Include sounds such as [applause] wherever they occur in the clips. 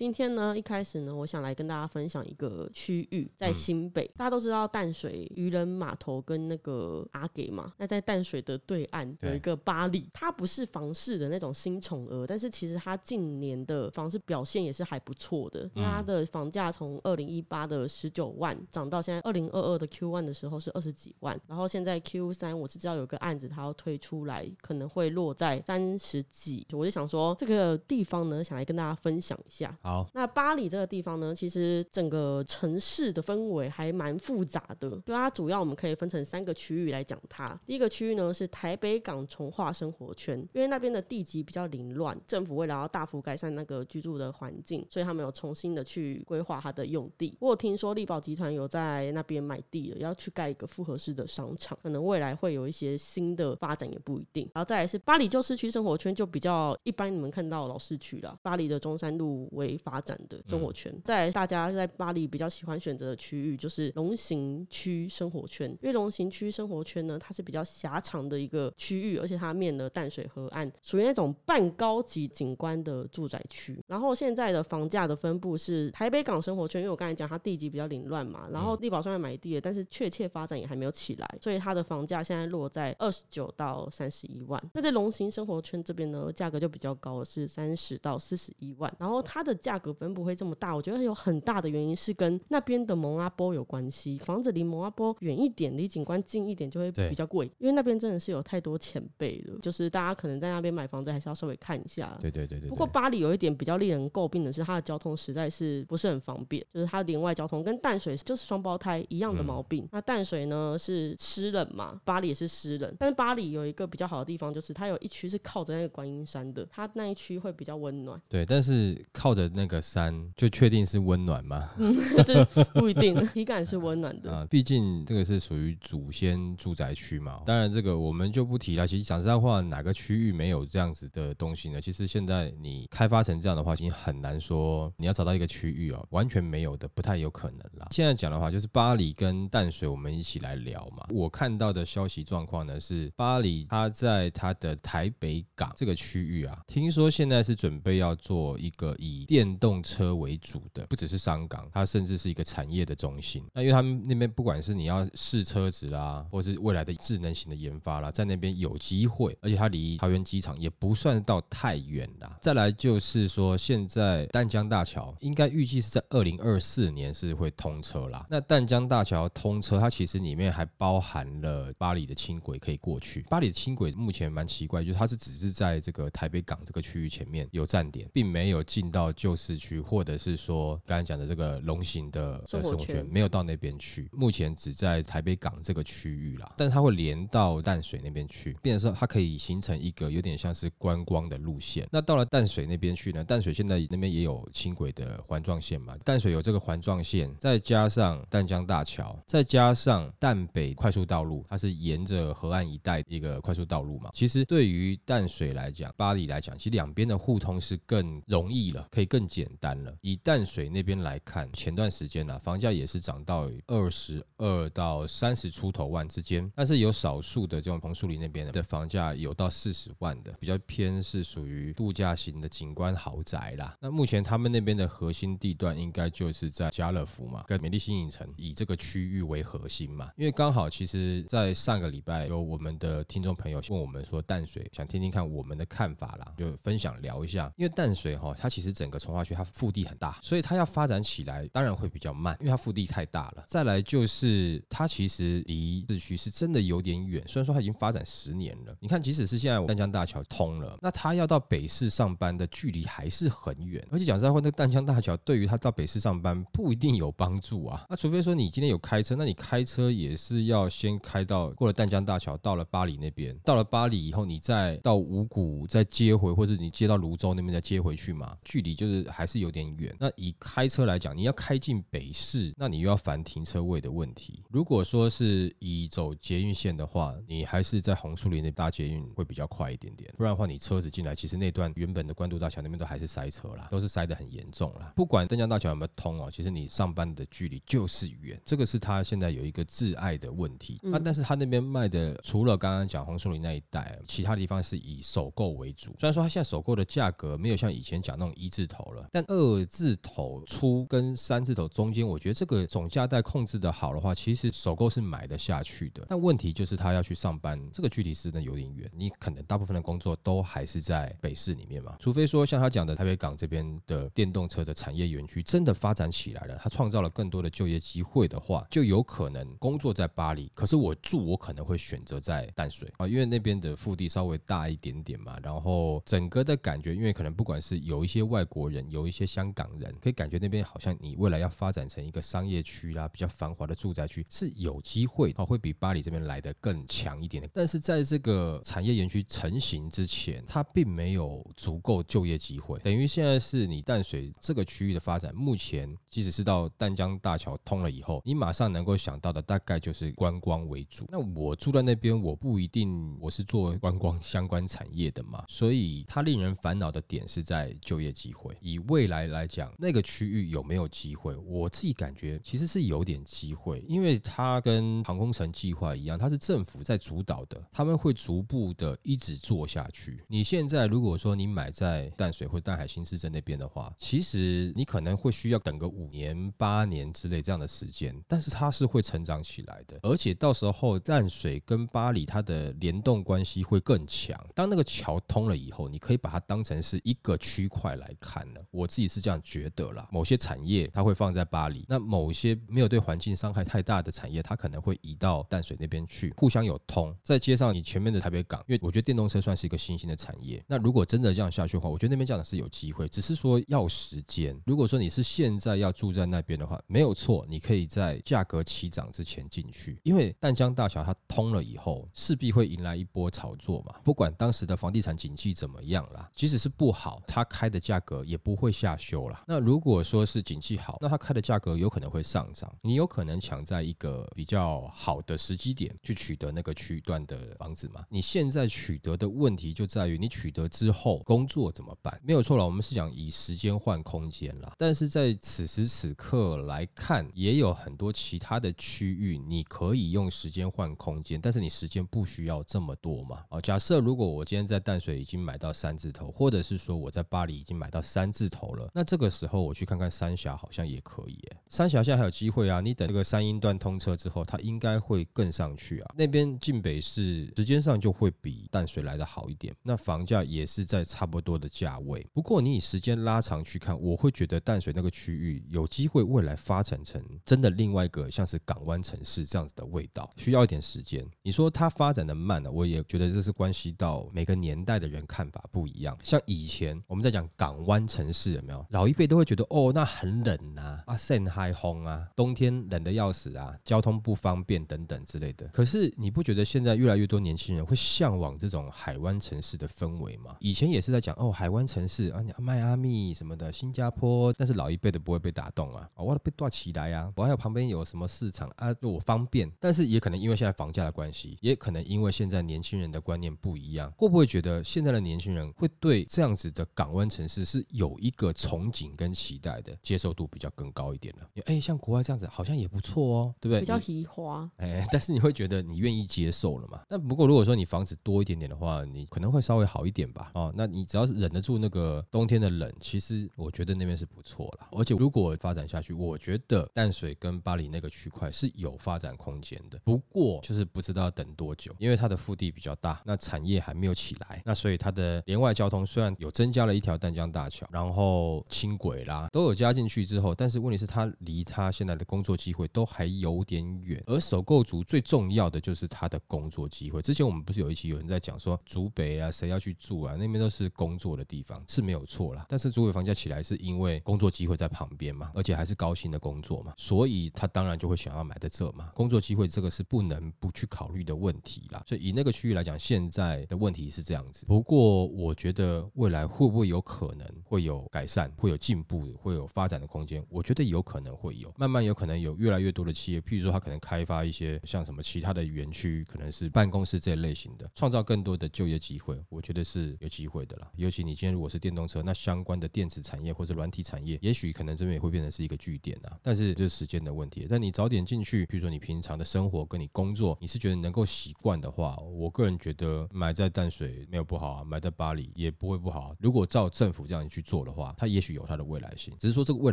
今天呢，一开始呢，我想来跟大家分享一个区域，在新北。大家都知道淡水渔人码头跟那个阿给嘛，那在淡水的对岸有一个巴黎，它不是房市的那种新宠儿，但是其实它近年的房市表现也是还不错的，它的房价从二零一八的十九万涨到现在二零二二的 Q one 的时候是二十几万，然后现在 Q 三我是知道有个案子它要推出来，可能会落在三十几，我就想说这个地方呢，想来跟大家分享一下。好，那巴黎这个地方呢，其实整个城市的氛围还蛮复杂的。就它主要我们可以分成三个区域来讲它。第一个区域呢是台北港从化生活圈，因为那边的地级比较凌乱，政府为了要大幅改善那个居住的环境，所以他们有重新的去规划它的用地。我有听说力宝集团有在那边买地了，要去盖一个复合式的商场，可能未来会有一些新的发展也不一定。然后再来是巴黎旧市区生活圈，就比较一般你们看到老市区了，巴黎的中山路为发展的生活圈。再来大家在巴黎比较喜欢选择的区域就是龙行区生活圈，因为龙行区生活圈呢，它是比较狭长的一个区域，而且它面了淡水河岸，属于那种半高级景观的住宅区。然后现在的房价的分布是台北港生活圈，因为我刚才讲它地级比较凌乱嘛，然后地保虽然买地了，但是确切发展也还没有起来，所以它的房价现在落在二十九到三十一万。那在龙行生活圈这边呢，价格就比较高了，是三十到四十一万。然后它的价格分布会这么大，我觉得有很大的原因是跟那边的蒙阿波有关系。房子离蒙阿波远一点，离景观近一点就会比较贵，因为那边真的是有太多前辈了，就是大家可能在那边买房子还是要稍微看一下。对对对对对。不过巴黎有一点比较令人诟病的是，它的交通实在是不是很方便，就是它连外交通跟淡水就是双胞胎一样的毛病。那淡水呢是湿冷嘛，巴黎也是湿冷，但是巴黎有一个比较好的地方，就是它有一区是靠着那个观音山的，它那一区会比较温暖，对，但是靠着那个山，就确定是温暖吗？[laughs] 这不一定，体感是温暖的。[laughs] 啊，毕竟这个是属于祖先住宅区嘛。当然，这个我们就不提了。其实讲实在话，哪个区域没有这样子的东西呢？其实现在你开发成这样的话，其实很难说你要找到一个区域哦，完全没有的，不太有可能啦。现在讲的话，就是巴黎跟淡水，我们一起来聊嘛。我看到的消息状况呢是，巴黎它在它的台北港这个区域啊，听说现在是准备要做一个以电电动车为主的，不只是商港，它甚至是一个产业的中心。那因为他们那边不管是你要试车子啦，或是未来的智能型的研发啦，在那边有机会，而且它离桃园机场也不算到太远啦。再来就是说，现在淡江大桥应该预计是在二零二四年是会通车啦。那淡江大桥通车，它其实里面还包含了巴黎的轻轨可以过去。巴黎的轻轨目前蛮奇怪，就是它是只是在这个台北港这个区域前面有站点，并没有进到旧市区，或者是说刚才讲的这个龙形的生活圈没有到那边去。目前只在台北港这个区域啦，但是它会连到淡水那边去，变成说它可以形成一个有点像是观光的路线。那到了淡水那边去呢？淡水现在那边也有轻轨的环状线嘛，淡水有这个环状线，再加上淡江大桥，再加上淡北快速道路，它是沿着河岸一带一个快速道路嘛。其实对于淡水来讲，巴黎来讲，其实两边的互通是更容易了，可以更更简单了。以淡水那边来看，前段时间呢、房价也是涨到二十二到三十出头万之间，但是有少数的这种红树林那边的房价有到四十万的，比较偏是属于度假型的景观豪宅啦。那目前他们那边的核心地段应该就是在家乐福嘛，跟美丽新影城以这个区域为核心嘛。因为刚好其实，在上个礼拜有我们的听众朋友问我们说淡水，想听听看我们的看法啦，就分享聊一下。因为淡水哈，它其实整个从化区它腹地很大，所以它要发展起来当然会比较慢，因为它腹地太大了。再来就是它其实离市区是真的有点远，虽然说它已经发展十年了。你看，即使是现在丹江大桥通了，那它要到北市上班的距离还是很远。而且讲实在话，那个淡江大桥对于他到北市上班不一定有帮助啊。那除非说你今天有开车，那你开车也是要先开到过了丹江大桥，到了巴黎那边，到了巴黎以后，你再到五谷再接回，或者你接到泸州那边再接回去嘛，距离就是得还是有点远。那以开车来讲，你要开进北市，那你又要烦停车位的问题。如果说是以走捷运线的话，你还是在红树林那搭捷运会比较快一点点。不然的话，你车子进来，其实那段原本的关渡大桥那边都还是塞车啦，都是塞得很严重啦。不管登江大桥有没有通哦，其实你上班的距离就是远，这个是他现在有一个挚爱的问题。那但是他那边卖的，除了刚刚讲红树林那一带，其他地方是以首购为主。虽然说他现在首购的价格没有像以前讲那种一字头了，但二字头出跟三字头中间，我觉得这个总价带控制的好的话，其实首购是买得下去的。但问题就是他要去上班，这个距离是真的有点远。你可能大部分的工作都还是在北市里面嘛，除非说像他讲的台北港这边的电动车的产业园区真的发展起来了，他创造了更多的就业机会的话，就有可能工作在巴黎，可是我住我可能会选择在淡水啊，因为那边的腹地稍微大一点点嘛，然后整个的感觉，因为可能不管是有一些外国人，有一些香港人，可以感觉那边好像你未来要发展成一个商业区啦，比较繁华的住宅区是有机会哦，会比巴黎这边来的更强一点的。但是在这个产业园区成型之前，它并没有足够就业机会，等于现在是你淡水这个区域的发展，目前即使是到淡江大桥通了以后，你马上能够想到的大概就是观光为主。那我住在那边，我不一定我是做观光相关产业的嘛，所以它令人烦恼的点是在就业机会。以未来来讲，那个区域有没有机会？我自己感觉其实是有点机会，因为它跟航空城计划一样，它是政府在主导的，他们会逐步的一直做下去。你现在如果说你买在淡水或淡海新市镇那边的话，其实你可能会需要等个五年、八年之类这样的时间，但是它是会成长起来的，而且到时候淡水跟巴黎它的联动关系会更强。当那个桥通了以后，你可以把它当成是一个区块来看我自己是这样觉得啦。某些产业它会放在巴黎，那某些没有对环境伤害太大的产业，它可能会移到淡水那边去，互相有通。再接上你前面的台北港，因为我觉得电动车算是一个新兴的产业。那如果真的这样下去的话，我觉得那边这样是有机会，只是说要时间。如果说你是现在要住在那边的话，没有错，你可以在价格起涨之前进去，因为淡江大桥它通了以后，势必会迎来一波炒作嘛。不管当时的房地产景气怎么样啦，即使是不好，它开的价格也不会下修啦。那如果说是景气好，那它开的价格有可能会上涨，你有可能抢在一个比较好的时机点去取得那个区段的房子嘛。你现在取得的问题就在于你取得之后工作怎么办？没有错了，我们是讲以时间换空间啦。但是在此时此刻来看，也有很多其他的区域，你可以用时间换空间，但是你时间不需要这么多嘛。哦，假设如果我今天在淡水已经买到三字头，或者是说我在巴黎已经买到三字头了，那这个时候我去看看三峡好像也可以。三峡现在还有机会啊，你等这个三英段通车之后，它应该会更上去啊。那边进北市时间上就会比淡水来的好一点，那房价也是在差不多的价位。不过你以时间拉长去看，我会觉得淡水那个区域有机会未来发展成真的另外一个像是港湾城市这样子的味道，需要一点时间。你说它发展的慢呢，我也觉得这是关系到每个年代的人看法不一样。像以前我们在讲港湾城城市有没有？老一辈都会觉得哦，那很冷呐，啊，晒海风啊，冬天冷的要死啊，交通不方便等等之类的。可是你不觉得现在越来越多年轻人会向往这种海湾城市的氛围吗？以前也是在讲哦，海湾城市啊，迈阿密什么的，新加坡，但是老一辈的不会被打动啊，我被断起来呀，我还有旁边有什么市场啊，我方便。但是也可能因为现在房价的关系，也可能因为现在年轻人的观念不一样，会不会觉得现在的年轻人会对这样子的港湾城市是有一个憧憬跟期待的，接受度比较更高一点了？哎，像国外这样子好像也不错哦，对不对？比较移花。哎，[laughs] 但是你会觉得你愿意接受了嘛？那不过如果说你房子多一点点的话，你可能会稍微好一点吧。哦，那你只要是忍得住那个冬天的冷，其实我觉得那边是不错了。而且如果发展下去，我觉得淡水跟巴黎那个区块是有发展空间的。不过就是不知道要等多久，因为它的腹地比较大，那产业还没有起来，那所以它的连外交通虽然有增加了一条淡江大桥，然然后轻轨啦都有加进去之后，但是问题是他离他现在的工作机会都还有点远。而首购族最重要的就是他的工作机会。之前我们不是有一期有人在讲说，竹北啊，谁要去住啊？那边都是工作的地方，是没有错啦。但是竹北房价起来是因为工作机会在旁边嘛，而且还是高薪的工作嘛，所以他当然就会想要买在这嘛。工作机会这个是不能不去考虑的问题啦。所以以那个区域来讲，现在的问题是这样子。不过我觉得未来会不会有可能会有有改善，会有进步，会有发展的空间？我觉得有可能会有，慢慢有可能有越来越多的企业，譬如说他可能开发一些像什么其他的园区，可能是办公室这类型的，创造更多的就业机会，我觉得是有机会的啦。尤其你今天如果是电动车，那相关的电子产业或者软体产业，也许可能这边也会变成是一个据点啊。但是就是时间的问题。但你早点进去，比如说你平常的生活跟你工作，你是觉得能够习惯的话，我个人觉得买在淡水没有不好啊，买在巴黎也不会不好。如果照政府这样去做的话，它也许有它的未来性，只是说这个未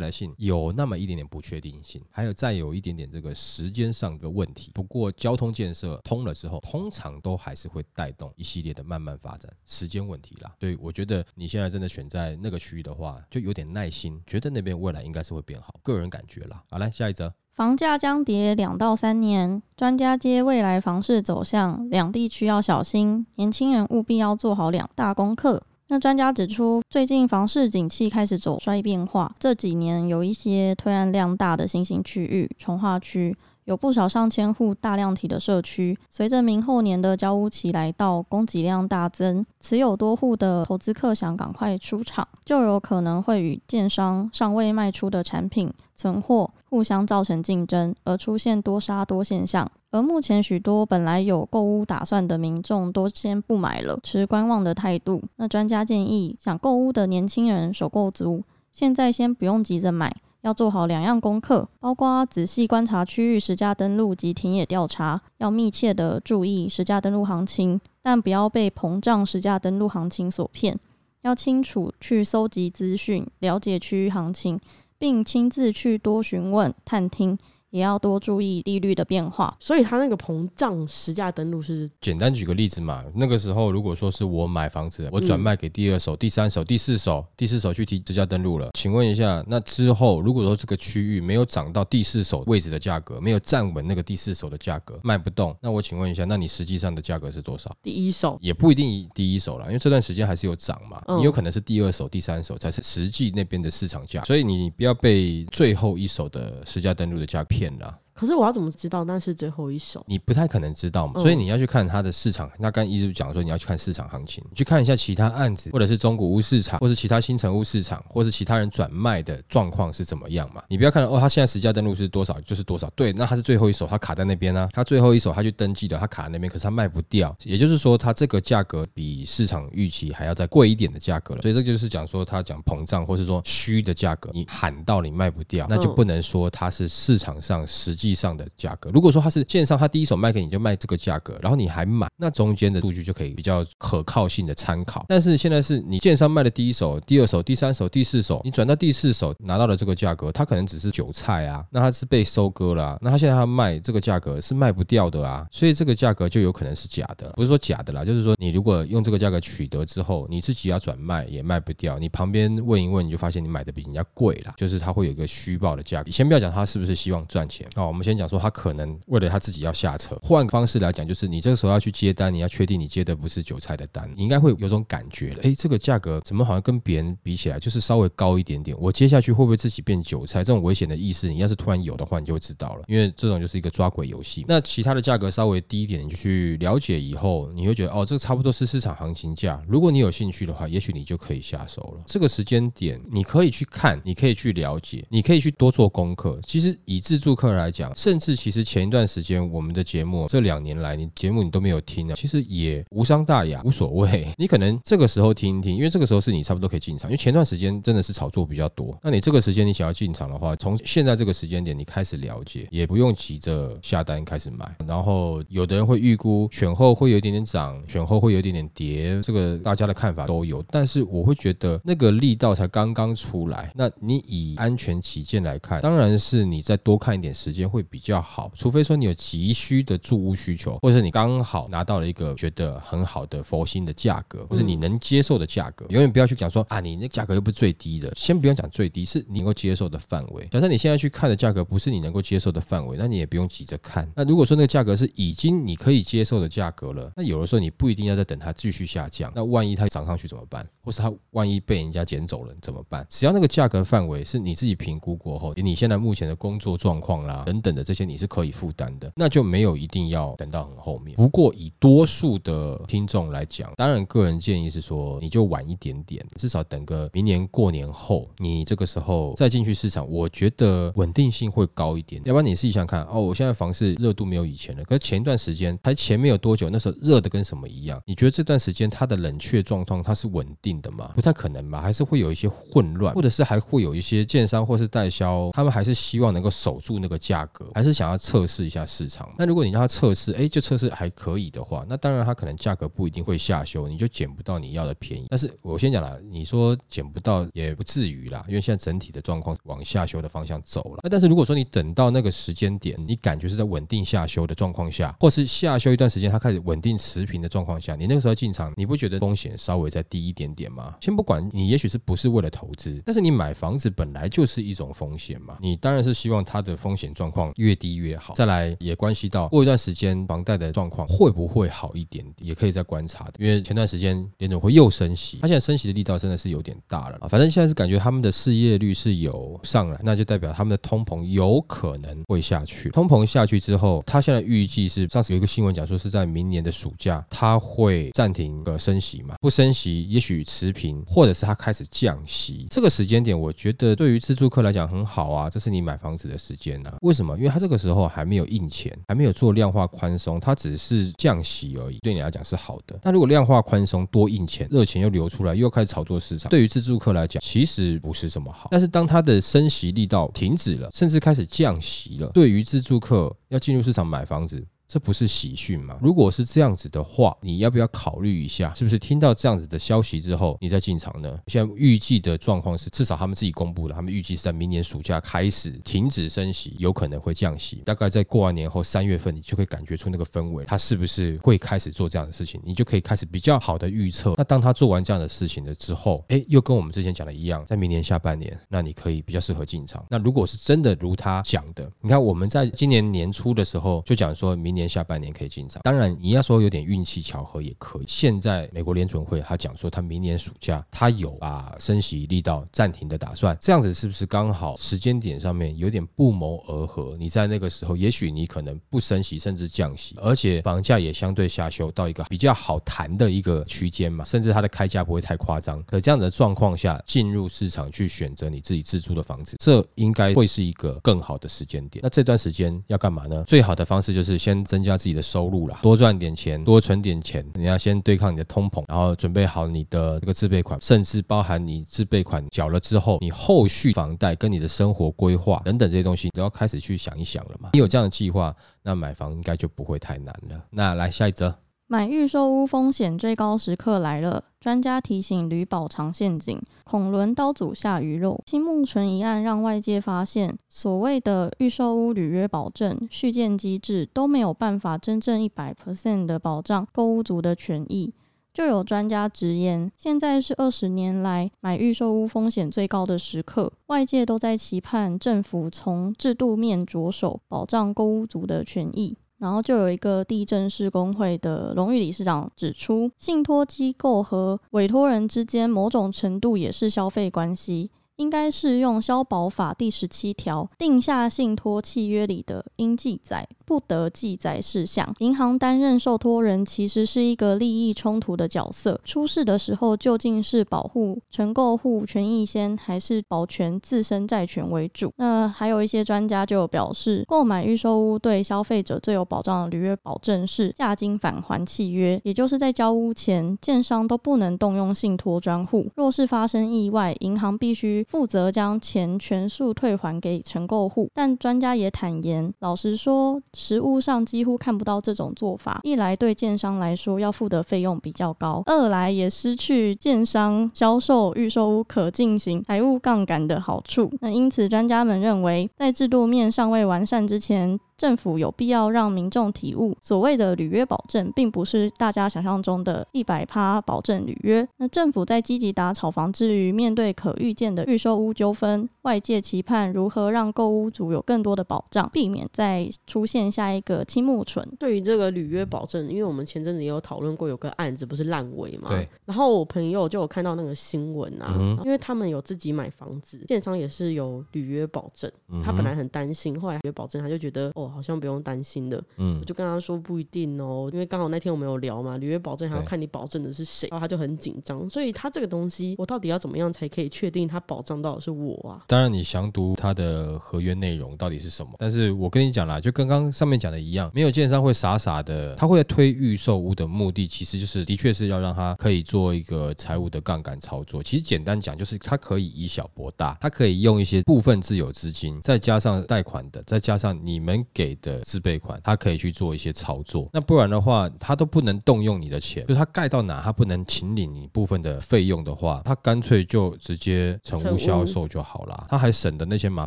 来性有那么一点点不确定性，还有再有一点点这个时间上的问题。不过交通建设通了之后，通常都还是会带动一系列的慢慢发展，时间问题啦。所以我觉得你现在真的选在那个区域的话，就有点耐心，觉得那边未来应该是会变好，个人感觉啦。好，来下一则。房价将跌两到三年，专家接未来房市走向，两地区要小心，年轻人务必要做好两大功课。那专家指出，最近房市景气开始走衰变化，这几年有一些推案量大的新兴区域，从化区。有不少上千户大量体的社区，随着明后年的交屋期来到，供给量大增，持有多户的投资客想赶快出场，就有可能会与建商尚未卖出的产品存货互相造成竞争，而出现多杀多现象。而目前许多本来有购屋打算的民众都先不买了，持观望的态度。那专家建议，想购屋的年轻人、首购族，现在先不用急着买。要做好两样功课，包括仔细观察区域实价登录及田野调查，要密切的注意实价登录行情，但不要被膨胀实价登录行情所骗。要清楚去搜集资讯，了解区域行情，并亲自去多询问探听。也要多注意利率的变化，所以它那个膨胀实价登录是简单举个例子嘛？那个时候如果说是我买房子，我转卖给第二手、第三手、第四手、第四手去提实价登录了，请问一下，那之后如果说这个区域没有涨到第四手位置的价格，没有站稳那个第四手的价格卖不动，那我请问一下，那你实际上的价格是多少？第一手也不一定第一手了，因为这段时间还是有涨嘛，你有可能是第二手、第三手才是实际那边的市场价，所以你不要被最后一手的实价登录的价骗了。可是我要怎么知道那是最后一手？你不太可能知道嘛，所以你要去看它的市场。那刚一直讲说你要去看市场行情，你去看一下其他案子，或者是中古屋市场，或是其他新城屋市场，或是其他人转卖的状况是怎么样嘛？你不要看哦，他现在实价登录是多少就是多少，对，那他是最后一手，他卡在那边呢，他最后一手他去登记的，他卡在那边，可是他卖不掉，也就是说他这个价格比市场预期还要再贵一点的价格了。所以这就是讲说他讲膨胀，或是说虚的价格，你喊到你卖不掉，那就不能说它是市场上实际上的价格。如果说他是线上，他第一手卖给你就卖这个价格，然后你还买，那中间的数据就可以比较可靠性的参考。但是现在是你线上卖的第一手、第二手、第三手、第四手，你转到第四手拿到了这个价格，它可能只是韭菜啊，那它是被收割了，那他现在他卖这个价格是卖不掉的啊，所以这个价格就有可能是假的，不是说假的啦，就是说你如果用这个价格取得之后，你自己要转卖也卖不掉，你旁边问一问，你就发现你买的比人家贵了，就是他会有一个虚报的价格。先不要讲他是不是希望赚钱哦，我我们先讲说他可能。为了他自己要下车，换个方式来讲，就是你这个时候要去接单，你要确定你接的不是韭菜的单，你应该会有种感觉了。哎，这个价格怎么好像跟别人比起来就是稍微高一点点？我接下去会不会自己变韭菜？这种危险的意识，你要是突然有的话，你就会知道了。因为这种就是一个抓鬼游戏。那其他的价格稍微低一点，你就去了解以后，你会觉得哦，这个差不多是市场行情价。如果你有兴趣的话，也许你就可以下手了。这个时间点，你可以去看，你可以去了解，你可以去多做功课。其实以自助客来讲，甚至其实前一段时间。我们的节目这两年来，你节目你都没有听啊，其实也无伤大雅，无所谓。[laughs] 你可能这个时候听一听，因为这个时候是你差不多可以进场。因为前段时间真的是炒作比较多，那你这个时间你想要进场的话，从现在这个时间点你开始了解，也不用急着下单开始买。然后有的人会预估选后会有一点点涨，选后会有一点点跌，这个大家的看法都有。但是我会觉得那个力道才刚刚出来，那你以安全起见来看，当然是你再多看一点时间间会比较好，除非说你有急需的住屋需求，或者是你刚好拿到了一个觉得很好的佛心的价格，或是你能接受的价格，永远不要去讲说啊，你那价格又不是最低的，先不用讲最低，是你能够接受的范围。假设你现在去看的价格不是你能够接受的范围，那你也不用急着看。那如果说那个价格是已经你可以接受的价格了，那有的时候你不一定要再等它继续下降。那万一它涨上去怎么办？或是它万一被人家捡走了怎么办？只要那个价格范围是你自己评估过后，你现在目前的工作状况啦等等的这些你是可以负担的，那就没有一定要等到很后面。不过以多数的听众来讲，当然个人建议是说，你就晚一点点，至少等个明年过年后，你这个时候再进去市场，我觉得稳定性会高一点。要不然你试一想看，哦，我现在房市热度没有以前了，可是前一段时间才前面有多久，那时候热的跟什么一样？你觉得这段时间它的冷却状况它是稳定的吗？不太可能吧，还是会有一些混乱，或者是还会有一些建商或是代销，他们还是希望能够守住那个价格，还是想要测试一下市场。那如果你让他测试，哎，就测试还可以的话，那当然他可能价格不一定会下修，你就捡不到你要的便宜。但是我先讲了，你说捡不到也不至于啦，因为现在整体的状况往下修的方向走了。那但是如果说你等到那个时间点，你感觉是在稳定下修的状况下，或是下修一段时间，它开始稳定持平的状况下，你那个时候进场，你不觉得风险稍微再低一点点吗？先不管你，也许是不是为了投资，但是你买房子本来就是一种风险嘛，你当然是希望它的风险状况越低越好。再来也关系到过一段时间房贷的状况会不会好一点，也可以再观察的。因为前段时间联总会又升息，它现在升息的力道真的是有点大了啊。反正现在是感觉他们的失业率是有上来，那就代表他们的通膨有可能会下去。通膨下去之后，他现在预计是上次有一个新闻讲说是在明年的暑假，他会暂停个升息嘛？不升息，也许持平，或者是他开始降息。这个时间点，我觉得对于自住客来讲很好啊，这是你买房子的时间啊。为什么？因为它这个时候还没有印钱，还没有做量化宽松，它只是降息而已，对你来讲是好的。那如果量化宽松多印钱，热钱又流出来，又开始炒作市场，对于自住客来讲其实不是这么好。但是当它的升息力道停止了，甚至开始降息了，对于自住客要进入市场买房子。这不是喜讯吗？如果是这样子的话，你要不要考虑一下，是不是听到这样子的消息之后，你再进场呢？现在预计的状况是，至少他们自己公布了，他们预计是在明年暑假开始停止升息，有可能会降息。大概在过完年后三月份，你就可以感觉出那个氛围，他是不是会开始做这样的事情？你就可以开始比较好的预测。那当他做完这样的事情了之后，哎，又跟我们之前讲的一样，在明年下半年，那你可以比较适合进场。那如果是真的如他讲的，你看我们在今年年初的时候就讲说明年下半年可以进场，当然你要说有点运气巧合也可以。现在美国联准会他讲说，他明年暑假他有把升息力道暂停的打算，这样子是不是刚好时间点上面有点不谋而合？你在那个时候，也许你可能不升息甚至降息，而且房价也相对下修到一个比较好谈的一个区间嘛，甚至它的开价不会太夸张。可这样的状况下，进入市场去选择你自己自住的房子，这应该会是一个更好的时间点。那这段时间要干嘛呢？最好的方式就是先增加自己的收入啦，多赚点钱，多存点钱。你要先对抗你的通膨，然后准备好你的这个自备款，甚至包含你自备款缴了之后，你后续房贷跟你的生活规划等等这些东西，你都要开始去想一想了嘛。你有这样的计划，那买房应该就不会太难了。那来下一则。买预售屋风险最高时刻来了，专家提醒吕宝藏陷阱，恐轮刀俎下鱼肉。青木纯一案让外界发现，所谓的预售屋履约保证、续建机制都没有办法真正一百 percent 的保障购屋族的权益。就有专家直言，现在是二十年来买预售屋风险最高的时刻，外界都在期盼政府从制度面着手，保障购屋族的权益。然后就有一个地震师工会的荣誉理事长指出，信托机构和委托人之间某种程度也是消费关系。应该适用消保法第十七条，定下信托契约里的应记载、不得记载事项。银行担任受托人，其实是一个利益冲突的角色。出事的时候，究竟是保护承购户权益先，还是保全自身债权为主？那还有一些专家就表示，购买预售屋对消费者最有保障的履约保证是价金返还契约，也就是在交屋前，建商都不能动用信托专户。若是发生意外，银行必须。负责将钱全数退还给承购户。但专家也坦言，老实说，实物上几乎看不到这种做法。一来对建商来说要付的费用比较高，二来也失去建商销售预售屋可进行财务杠杆的好处。那因此，专家们认为，在制度面尚未完善之前。政府有必要让民众体悟，所谓的履约保证，并不是大家想象中的一百趴保证履约。那政府在积极打炒房之余，面对可预见的预售屋纠纷，外界期盼如何让购屋族有更多的保障，避免再出现下一个青木纯。对于这个履约保证，因为我们前阵子也有讨论过，有个案子不是烂尾嘛？对。然后我朋友就有看到那个新闻啊，因为他们有自己买房子，建商也是有履约保证，他本来很担心，后来履约保证，他就觉得哦，好像不用担心的。嗯，我就跟他说不一定哦，因为刚好那天我们有聊嘛，履约保证还要看你保证的是谁，然后他就很紧张。所以他这个东西，我到底要怎么样才可以确定他保障到的是我啊？当然，你详读他的合约内容到底是什么。但是我跟你讲啦，就跟刚上面讲的一样，没有建商会傻傻的，他会推预售屋的目的，其实就是的确是要让他可以做一个财务的杠杆操作。其实简单讲，就是他可以以小博大，他可以用一些部分自有资金，再加上贷款的，再加上你们给的自备款，他可以去做一些操作。那不然的话，他都不能动用你的钱，就是他盖到哪，他不能请领你部分的费用的话，他干脆就直接成屋销售就好了，他还省的那些麻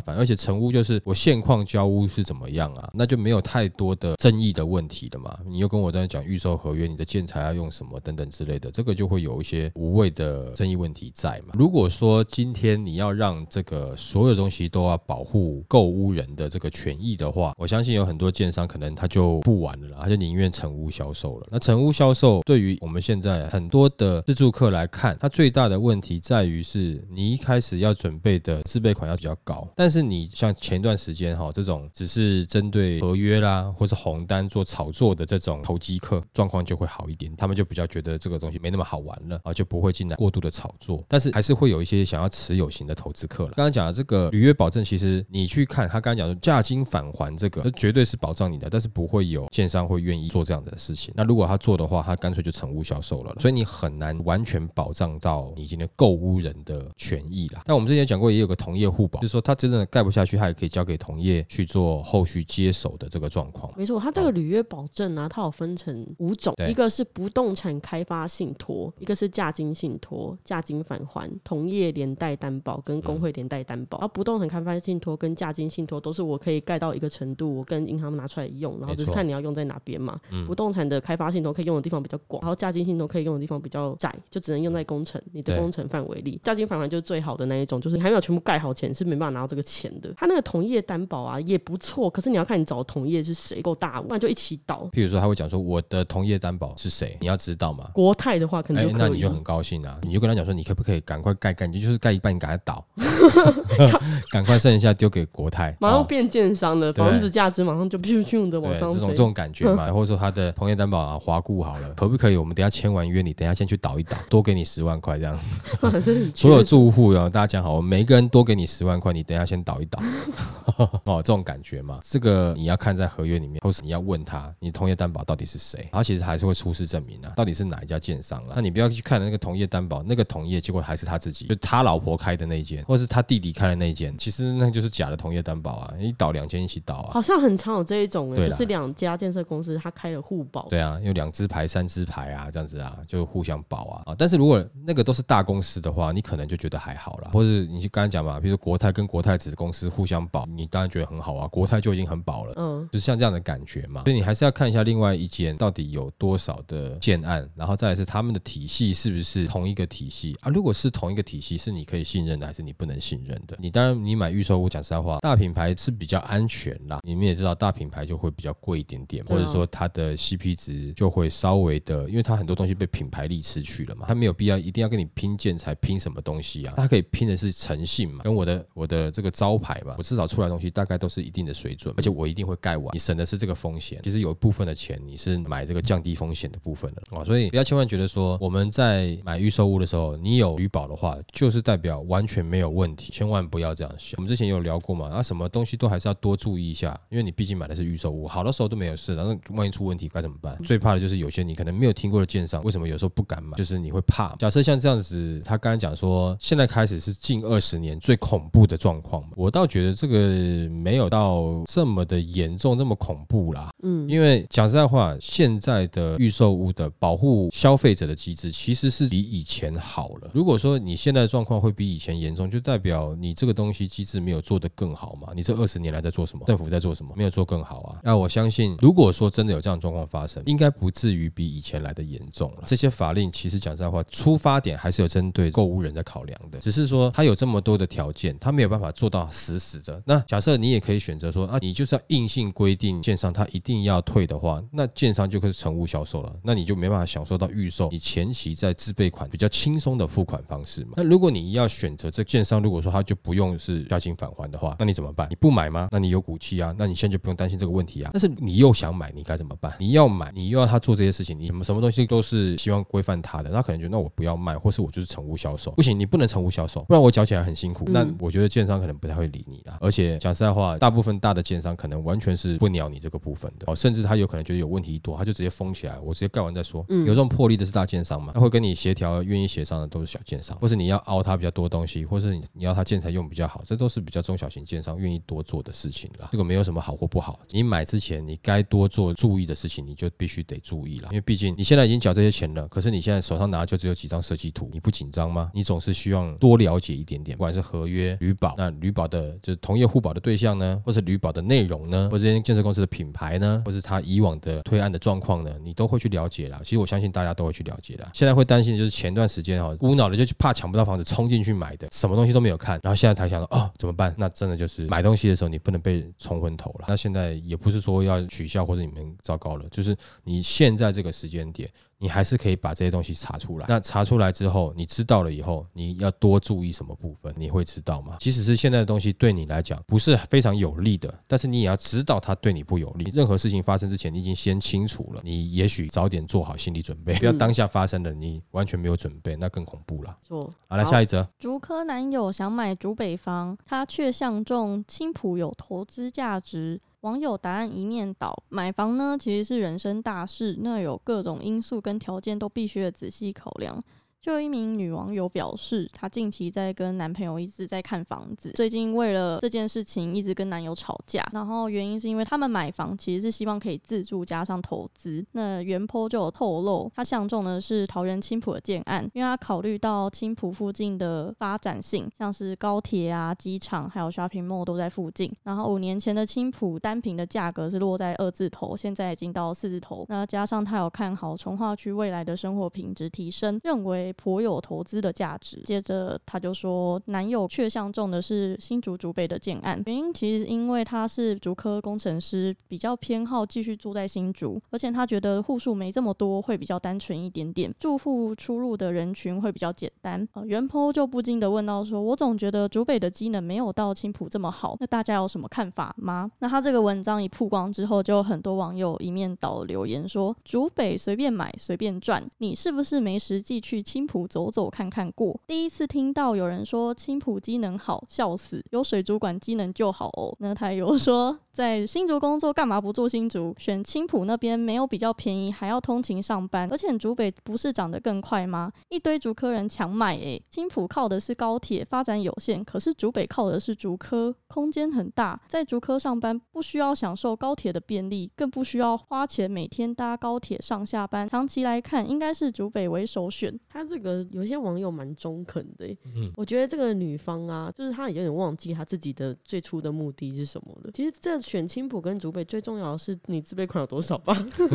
烦。而且成屋就是我现况交屋是怎么样啊，那就没有太多的争议的问题的嘛。你又跟我在讲预售合约，你的建材要用什么等等之类的，这个就会有一些无谓的争议问题在嘛。如果说今天你要让这个所有东西都要保护购屋人的这个权益的话，我相相信有很多建商可能他就不玩了，他就宁愿成屋销售了。那成屋销售对于我们现在很多的自住客来看，它最大的问题在于是你一开始要准备的自备款要比较高，但是你像前一段时间哈这种只是针对合约啦或是红单做炒作的这种投机客，状况就会好一点，他们就比较觉得这个东西没那么好玩了啊，就不会进来过度的炒作。但是还是会有一些想要持有型的投资客了。刚刚讲的这个履约保证，其实你去看他刚刚讲的价金返还这个，绝对是保障你的，但是不会有建商会愿意做这样的事情。那如果他做的话，他干脆就成屋销售了，所以你很难完全保障到你今天购屋人的权益啦。但我们之前讲过，也有个同业互保，就是说他真正的盖不下去，他也可以交给同业去做后续接手的这个状况。没错，他这个履约保证呢，它有分成五种，一个是不动产开发信托，一个是价金信托，价金返还，同业连带担保跟工会连带担保。然后不动产开发信托跟价金信托都是我可以盖到一个程度，我跟银行拿出来用，然后就是看你要用在哪边嘛。不动产的开发信托可以用的地方比较广，然后价金信托可以用的地方比较窄，就只能用在工程你的工程范围里。价金返还就是最好的那一种，就是你还没有全部盖好前是没办法拿到这个钱的。他那个同业担保啊也不错，可是你要看你找的同业是谁够大，不然就一起倒。譬如说他会讲说我的同业担保是谁，你要知道嘛。国泰的话可能那你就很高兴啊，你就跟他讲说你可不可以赶快盖盖，你就是盖一半你赶快倒 [laughs] [laughs] 赶快剩下丢给国泰，马上变建商了，房子价值马上就咻咻的往上这种这种感觉嘛，[laughs] 或者说他的同业担保啊华固好了，可不可以我们等下签完约，你等下先去倒一倒，多给你十万块这样。[laughs] [laughs] 所有住户啊，大家讲好，我们每一个人多给你十万块，你等下先倒一倒。[laughs] 哦，这种感觉嘛，这个你要看在合约里面，或是你要问他，你同业担保到底是谁？他其实还是会出示证明啊，到底是哪一家建商了。那你不要去看那个同业担保，那个同业结果还是他自己，就他老婆开的那一间，或是他弟弟开的那一间，其实那就是假的同业担保啊，一倒两间一起倒啊。好像很常有这一种，就是两家建设公司他开了互保。对啊，有两支牌、三支牌啊，这样子啊，就互相保啊啊。但是如果那个都是大公司的话，你可能就觉得还好了，或是你就刚才讲嘛，比如说国泰跟国泰子公司互相保，你当然觉得很好啊，国泰就已经很饱了，嗯，就是像这样的感觉嘛。所以你还是要看一下另外一间到底有多少的建案，然后再来是他们的体系是不是同一个体系啊？如果是同一个体系，是你可以信任的，还是你不能信任的？你当然你买预售屋，讲实在话，大品牌是比较安全啦。你们也知道，大品牌就会比较贵一点点，或者说它的 CP 值就会稍微的，因为它很多东西被品牌力吃去了嘛，它没有必要一定要跟你拼建材拼什么东西啊？它可以拼的是诚信嘛，跟我的我的这个招牌嘛，我至少出来的东西大概都是一定的水准，而且我一定会盖完，你省的是这个风险。其实有一部分的钱你是买这个降低风险的部分的啊，所以不要千万觉得说我们在买预售屋的时候，你有余保的话，就是代表完全没有问题，千万不要这样想。我们之前有聊过嘛，那什么东西都还是要多注意一下，因为你毕竟买的是预售屋，好的时候都没有事，然后万一出问题该怎么办？最怕的就是有些你可能没有听过的建商，为什么有时候不敢买？就是你会怕。假设像这样子，他刚刚讲说，现在开始是近二十年最恐怖的状况，我倒觉得这个没有到这么的严重，那么恐怖啦。嗯，因为讲实在话，现在的预售屋的保护消费者的机制其实是比以前好了。如果说你现在的状况会比以前严重，就代表你这个东西机制没有做得更好嘛？你这二十年来在做什么？政府在做什么？没有做更好啊？那我相信，如果说真的有这样状况发生，应该不至于比以前来的严重了。这些法令其实讲实在话，出发点还是有针对购物人在考量的，只是说他有这么多的条件，他没有办法做到死死的。那假设你也可以选择说啊，你就是要硬性规定建商他一定要退的话，那建商就可以成屋销售了，那你就没办法享受到预售，你前期在自备款比较轻松的付款方式嘛。那如果你要选择这建商，如果说他就不用是押金返还的话，那你怎么办？你不买吗？那你有骨气啊，那你现在就不用担心这个问题啊。但是你又想买，你该怎么办？你要买，你又要他做这些事情，你什么什么东西都是希望规范他的，那可能觉得那我不要卖，或是我就是成屋销售，不行，你不能成屋销售，不然我缴起来很辛苦。那我觉得建商可能不太会理你啊。而且讲实在话，大部分大的建商可能完全是不鸟你这个部分的哦，甚至他有可能觉得有问题多，他就直接封起来，我直接盖完再说。嗯有这种魄力的是大建商嘛？他会跟你协调，愿意协商的都是小建商，或是你要凹他比较多东西，或是你你要他建材用比较好，这都是比较中小型建商愿意多做的事情啦。这个没有什么好或不好，你买之前你该多做注意的事情，你就必须得注意了，因为毕竟你现在已经缴这些钱了，可是你现在手上拿的就只有几张设计图，你不紧张吗？你总是希望多了解一点点，不管是合约、旅保，那旅保的就是同业互保的对象呢，或是旅保的内容呢，或者这间建设公司的品牌呢，或是他以往的推案的状况呢，你都会去了解啦。其实我相信大家都会去了解啦。现在会担心的就是前段时间哈，无脑的就怕抢不到房子冲进去买的，什么东西都没有看，然后现在才想到哦怎么办？那真的就是买东西的时候你不能被冲昏头了。那现在也不是说要取消或者你们糟糕了，就是你现在这个时间点。你还是可以把这些东西查出来。那查出来之后，你知道了以后，你要多注意什么部分？你会知道吗？即使是现在的东西对你来讲不是非常有利的，但是你也要知道它对你不有利。任何事情发生之前，你已经先清楚了，你也许早点做好心理准备，不要当下发生的你完全没有准备，那更恐怖了。错。好，来下一则。竹科男友想买竹北房，他却相中青浦有投资价值。网友答案一面倒，买房呢其实是人生大事，那有各种因素跟条件都必须得仔细考量。就一名女网友表示，她近期在跟男朋友一直在看房子，最近为了这件事情一直跟男友吵架。然后原因是因为他们买房其实是希望可以自住加上投资。那原坡就有透露，他相中的是桃园青浦的建案，因为他考虑到青浦附近的发展性，像是高铁啊、机场还有 shopping mall 都在附近。然后五年前的青浦单品的价格是落在二字头，现在已经到四字头。那加上他有看好从化区未来的生活品质提升，认为。颇有投资的价值。接着他就说，男友却相中的是新竹竹北的建案，原因其实因为他是竹科工程师，比较偏好继续住在新竹，而且他觉得户数没这么多，会比较单纯一点点，住户出入的人群会比较简单。呃，袁坡就不禁的问到说，我总觉得竹北的机能没有到青浦这么好，那大家有什么看法吗？那他这个文章一曝光之后，就很多网友一面倒留言说，竹北随便买随便赚，你是不是没实际去青？青浦走走看看过，第一次听到有人说青浦机能好，笑死，有水族馆机能就好哦。那他有说。在新竹工作，干嘛不做新竹？选青浦那边没有比较便宜，还要通勤上班，而且竹北不是涨得更快吗？一堆竹科人抢买诶。青浦靠的是高铁，发展有限，可是竹北靠的是竹科，空间很大。在竹科上班不需要享受高铁的便利，更不需要花钱每天搭高铁上下班。长期来看，应该是竹北为首选。他这个有些网友蛮中肯的，嗯，我觉得这个女方啊，就是她有点忘记她自己的最初的目的是什么了。其实这。选青浦跟竹北最重要的是你自备款有多少吧？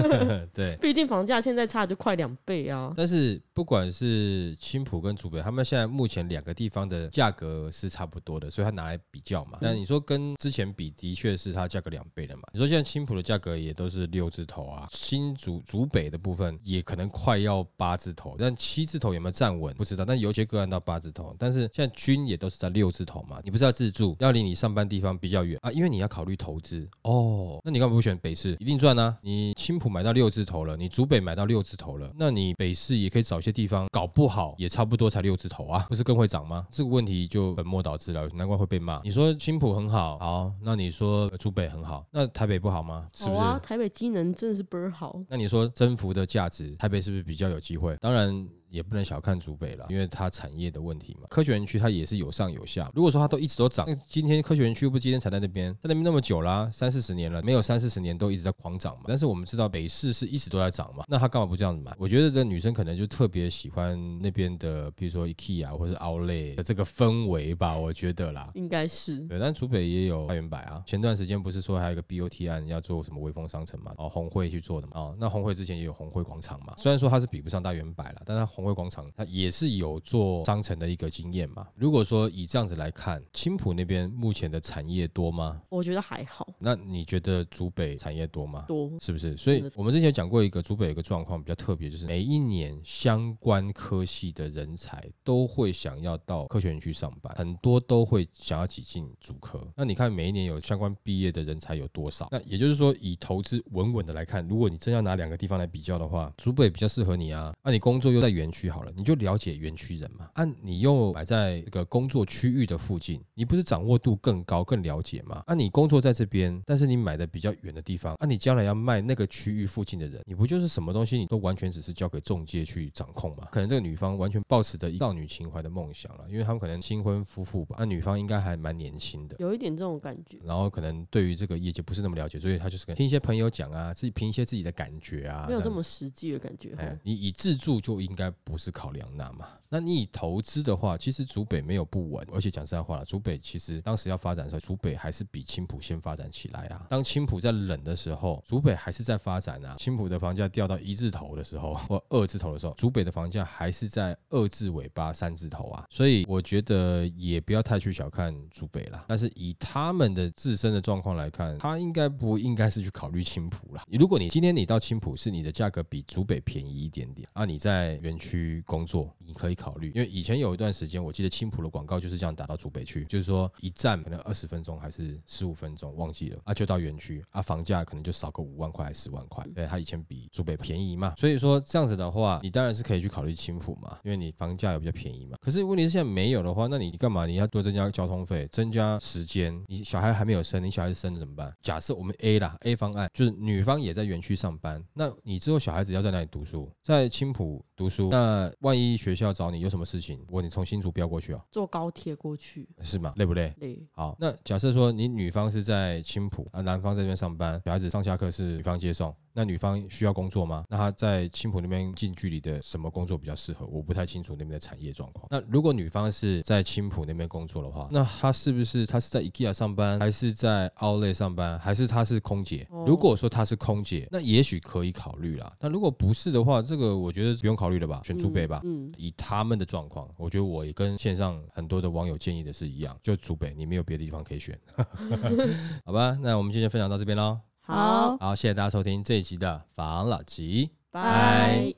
[laughs] 对，毕竟房价现在差就快两倍啊。但是不管是青浦跟竹北，他们现在目前两个地方的价格是差不多的，所以他拿来比较嘛。那你说跟之前比，的确是它价格两倍了嘛。你说现在青浦的价格也都是六字头啊，新竹竹北的部分也可能快要八字头，但七字头。头有没有站稳不知道，但有些个案到八字头，但是现在均也都是在六字头嘛。你不是要自住，要离你上班地方比较远啊，因为你要考虑投资哦。那你干嘛不选北市？一定赚啊！你青浦买到六字头了，你竹北买到六字头了，那你北市也可以找一些地方，搞不好也差不多才六字头啊，不是更会涨吗？这个问题就本末倒置了，难怪会被骂。你说青浦很好，好，那你说竹北很好，那台北不好吗？是不是？台北机能真的是倍儿好。那你说增幅的价值，台北是不是比较有机会？当然。也不能小看竹北了，因为它产业的问题嘛。科学园区它也是有上有下。如果说它都一直都涨，那今天科学园区不今天才在那边，在那边那么久啦，三四十年了，没有三四十年都一直在狂涨嘛。但是我们知道北市是一直都在涨嘛，那它干嘛不这样子买？我觉得这女生可能就特别喜欢那边的，比如说 IKEA 或者 Outlet 的这个氛围吧，我觉得啦，应该是对。但竹北也有花园百啊，前段时间不是说还有一个 BOT 案要做什么微风商城嘛？哦，红会去做的嘛。哦，那红会之前也有红会广场嘛，虽然说它是比不上大圆百了，但它红会广场它。也是有做商城的一个经验嘛。如果说以这样子来看，青浦那边目前的产业多吗？我觉得还好。那你觉得竹北产业多吗？多，是不是？所以我们之前讲过一个竹北有个状况比较特别，就是每一年相关科系的人才都会想要到科学园区上班，很多都会想要挤进主科。那你看每一年有相关毕业的人才有多少？那也就是说，以投资稳稳的来看，如果你真要拿两个地方来比较的话，竹北比较适合你啊。那你工作又在园区好了，你就了解园区人嘛？啊，你又摆在这个工作区域的附近，你不是掌握度更高、更了解吗？啊，你工作在这边，但是你买的比较远的地方，啊，你将来要卖那个区域附近的人，你不就是什么东西你都完全只是交给中介去掌控吗？可能这个女方完全抱持着少女情怀的梦想了，因为他们可能新婚夫妇吧，那女方应该还蛮年轻的，有一点这种感觉。然后可能对于这个业界不是那么了解，所以他就是听一些朋友讲啊，自己凭一些自己的感觉啊，没有这么实际的感觉。哎，你以自住就应该不是考量那嘛。那你以投资的话，其实竹北没有不稳，而且讲实在话了，竹北其实当时要发展的时候，竹北还是比青浦先发展起来啊。当青浦在冷的时候，竹北还是在发展啊。青浦的房价掉到一字头的时候，[laughs] 或二字头的时候，竹北的房价还是在二字尾巴、三字头啊。所以我觉得也不要太去小看竹北了。但是以他们的自身的状况来看，他应该不应该是去考虑青浦了。如果你今天你到青浦是你的价格比竹北便宜一点点啊，你在园区区工作，你可以。考虑，因为以前有一段时间，我记得青浦的广告就是这样打到竹北去，就是说一站可能二十分钟还是十五分钟，忘记了啊，就到园区啊，房价可能就少个五万块还是十万块，对，他以前比竹北便宜嘛，所以说这样子的话，你当然是可以去考虑青浦嘛，因为你房价也比较便宜嘛。可是问题是现在没有的话，那你干嘛？你要多增加交通费，增加时间，你小孩还没有生，你小孩子生了怎么办？假设我们 A 啦，A 方案就是女方也在园区上班，那你之后小孩子要在哪里读书？在青浦读书，那万一学校找你有什么事情？我你从新竹飙过去啊？坐高铁过去是吗？累不累？累。好，那假设说你女方是在青浦啊，男方在这边上班，小孩子上下课是女方接送。那女方需要工作吗？那她在青浦那边近距离的什么工作比较适合？我不太清楚那边的产业状况。那如果女方是在青浦那边工作的话，那她是不是她是在 IKEA 上班，还是在 Outlet 上班，还是她是空姐？如果说她是空姐，那也许可以考虑啦。那如果不是的话，这个我觉得不用考虑了吧，选祖北吧。嗯，以他们的状况，我觉得我也跟线上很多的网友建议的是一样，就祖北，你没有别的地方可以选。[laughs] [laughs] 好吧，那我们今天分享到这边喽。好。好，谢谢大家收听这一集的防老集，拜。